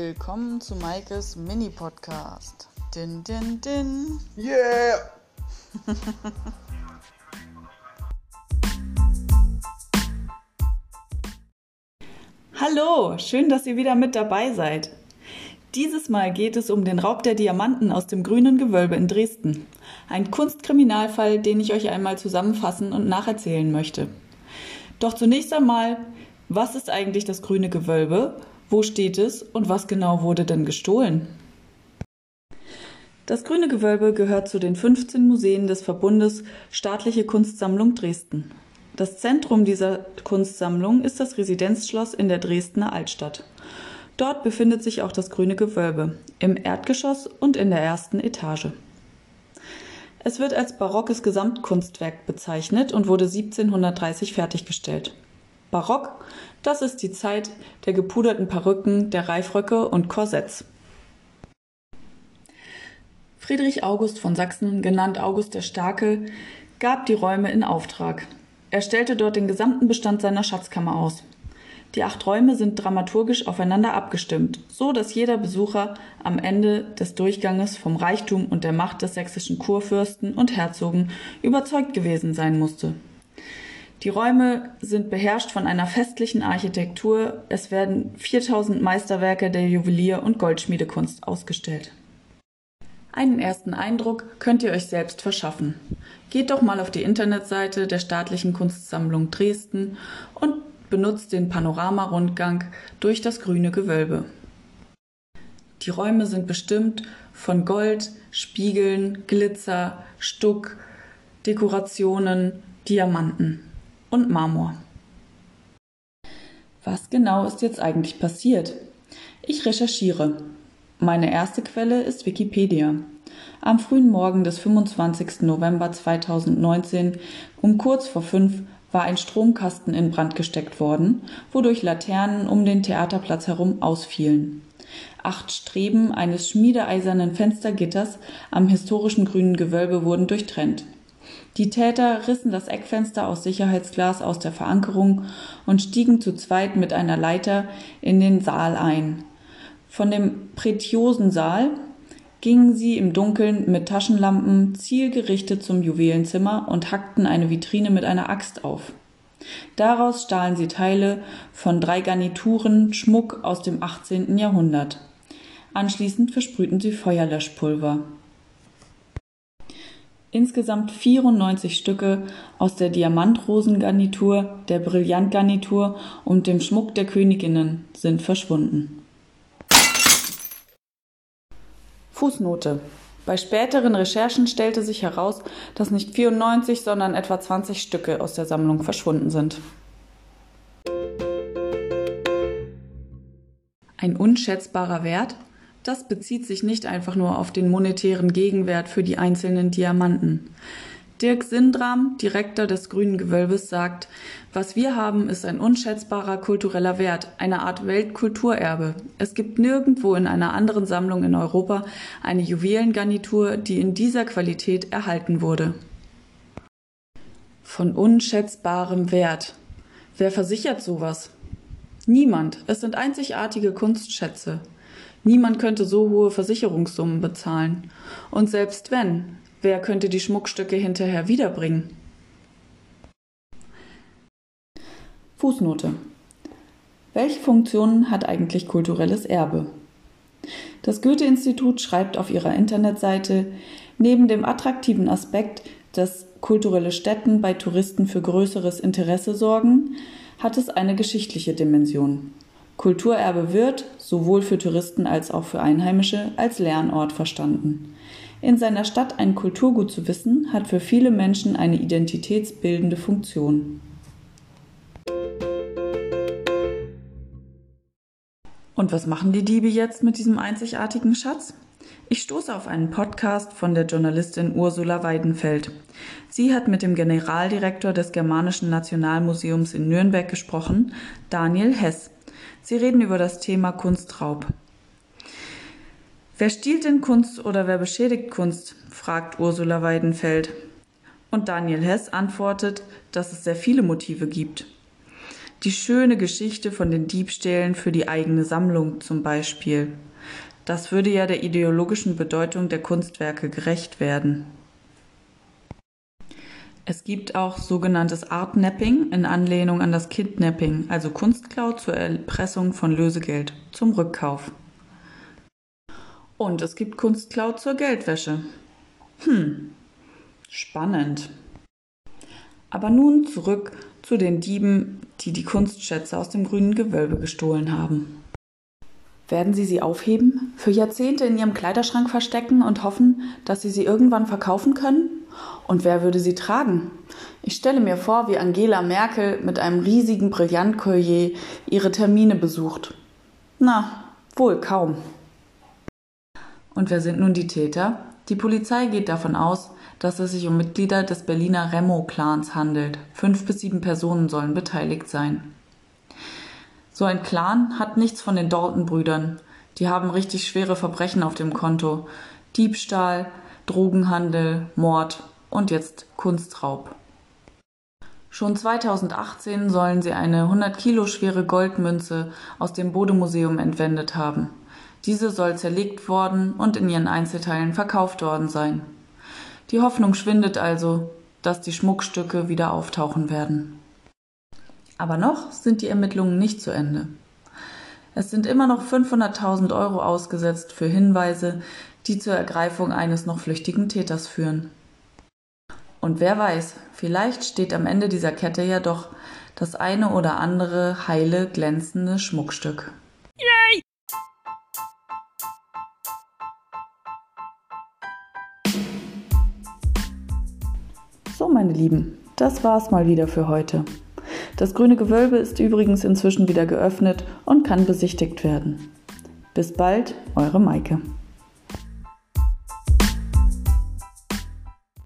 Willkommen zu Maikes Mini-Podcast. Din, din, din. Yeah! Hallo, schön, dass ihr wieder mit dabei seid. Dieses Mal geht es um den Raub der Diamanten aus dem grünen Gewölbe in Dresden. Ein Kunstkriminalfall, den ich euch einmal zusammenfassen und nacherzählen möchte. Doch zunächst einmal, was ist eigentlich das grüne Gewölbe? Wo steht es und was genau wurde denn gestohlen? Das Grüne Gewölbe gehört zu den 15 Museen des Verbundes Staatliche Kunstsammlung Dresden. Das Zentrum dieser Kunstsammlung ist das Residenzschloss in der Dresdner Altstadt. Dort befindet sich auch das Grüne Gewölbe, im Erdgeschoss und in der ersten Etage. Es wird als barockes Gesamtkunstwerk bezeichnet und wurde 1730 fertiggestellt. Barock, das ist die Zeit der gepuderten Perücken, der Reifröcke und Korsetts. Friedrich August von Sachsen, genannt August der Starke, gab die Räume in Auftrag. Er stellte dort den gesamten Bestand seiner Schatzkammer aus. Die acht Räume sind dramaturgisch aufeinander abgestimmt, so dass jeder Besucher am Ende des Durchganges vom Reichtum und der Macht des sächsischen Kurfürsten und Herzogen überzeugt gewesen sein musste. Die Räume sind beherrscht von einer festlichen Architektur. Es werden 4000 Meisterwerke der Juwelier- und Goldschmiedekunst ausgestellt. Einen ersten Eindruck könnt ihr euch selbst verschaffen. Geht doch mal auf die Internetseite der Staatlichen Kunstsammlung Dresden und benutzt den Panoramarundgang durch das grüne Gewölbe. Die Räume sind bestimmt von Gold, Spiegeln, Glitzer, Stuck, Dekorationen, Diamanten und Marmor. Was genau ist jetzt eigentlich passiert? Ich recherchiere. Meine erste Quelle ist Wikipedia. Am frühen Morgen des 25. November 2019 um kurz vor fünf war ein Stromkasten in Brand gesteckt worden, wodurch Laternen um den Theaterplatz herum ausfielen. Acht Streben eines schmiedeeisernen Fenstergitters am historischen grünen Gewölbe wurden durchtrennt. Die Täter rissen das Eckfenster aus Sicherheitsglas aus der Verankerung und stiegen zu zweit mit einer Leiter in den Saal ein. Von dem pretiosen Saal gingen sie im Dunkeln mit Taschenlampen zielgerichtet zum Juwelenzimmer und hackten eine Vitrine mit einer Axt auf. Daraus stahlen sie Teile von drei Garnituren Schmuck aus dem 18. Jahrhundert. Anschließend versprühten sie Feuerlöschpulver. Insgesamt 94 Stücke aus der Diamantrosengarnitur, der Brillantgarnitur und dem Schmuck der Königinnen sind verschwunden. Fußnote. Bei späteren Recherchen stellte sich heraus, dass nicht 94, sondern etwa 20 Stücke aus der Sammlung verschwunden sind. Ein unschätzbarer Wert? Das bezieht sich nicht einfach nur auf den monetären Gegenwert für die einzelnen Diamanten. Dirk Sindram, Direktor des Grünen Gewölbes, sagt, was wir haben, ist ein unschätzbarer kultureller Wert, eine Art Weltkulturerbe. Es gibt nirgendwo in einer anderen Sammlung in Europa eine Juwelengarnitur, die in dieser Qualität erhalten wurde. Von unschätzbarem Wert. Wer versichert sowas? Niemand. Es sind einzigartige Kunstschätze. Niemand könnte so hohe Versicherungssummen bezahlen. Und selbst wenn, Wer könnte die Schmuckstücke hinterher wiederbringen? Fußnote. Welche Funktionen hat eigentlich kulturelles Erbe? Das Goethe-Institut schreibt auf ihrer Internetseite, neben dem attraktiven Aspekt, dass kulturelle Stätten bei Touristen für größeres Interesse sorgen, hat es eine geschichtliche Dimension. Kulturerbe wird, sowohl für Touristen als auch für Einheimische, als Lernort verstanden. In seiner Stadt ein Kulturgut zu wissen, hat für viele Menschen eine identitätsbildende Funktion. Und was machen die Diebe jetzt mit diesem einzigartigen Schatz? Ich stoße auf einen Podcast von der Journalistin Ursula Weidenfeld. Sie hat mit dem Generaldirektor des Germanischen Nationalmuseums in Nürnberg gesprochen, Daniel Hess. Sie reden über das Thema Kunstraub. Wer stiehlt denn Kunst oder wer beschädigt Kunst? fragt Ursula Weidenfeld. Und Daniel Hess antwortet, dass es sehr viele Motive gibt. Die schöne Geschichte von den Diebstählen für die eigene Sammlung zum Beispiel. Das würde ja der ideologischen Bedeutung der Kunstwerke gerecht werden. Es gibt auch sogenanntes Artnapping in Anlehnung an das Kidnapping, also Kunstklau zur Erpressung von Lösegeld zum Rückkauf. Und es gibt Kunstklau zur Geldwäsche. Hm, spannend. Aber nun zurück zu den Dieben, die die Kunstschätze aus dem grünen Gewölbe gestohlen haben. Werden Sie sie aufheben, für Jahrzehnte in Ihrem Kleiderschrank verstecken und hoffen, dass Sie sie irgendwann verkaufen können? Und wer würde sie tragen? Ich stelle mir vor, wie Angela Merkel mit einem riesigen Brillantkollier ihre Termine besucht. Na, wohl kaum. Und wer sind nun die Täter? Die Polizei geht davon aus, dass es sich um Mitglieder des Berliner Remo-Clans handelt. Fünf bis sieben Personen sollen beteiligt sein. So ein Clan hat nichts von den Dalton-Brüdern. Die haben richtig schwere Verbrechen auf dem Konto. Diebstahl, Drogenhandel, Mord und jetzt Kunstraub. Schon 2018 sollen sie eine 100 Kilo schwere Goldmünze aus dem Bode-Museum entwendet haben. Diese soll zerlegt worden und in ihren Einzelteilen verkauft worden sein. Die Hoffnung schwindet also, dass die Schmuckstücke wieder auftauchen werden. Aber noch sind die Ermittlungen nicht zu Ende. Es sind immer noch 500.000 Euro ausgesetzt für Hinweise, die zur Ergreifung eines noch flüchtigen Täters führen. Und wer weiß, vielleicht steht am Ende dieser Kette ja doch das eine oder andere heile, glänzende Schmuckstück. Yay! So, meine Lieben, das war's mal wieder für heute. Das grüne Gewölbe ist übrigens inzwischen wieder geöffnet und kann besichtigt werden. Bis bald, eure Maike.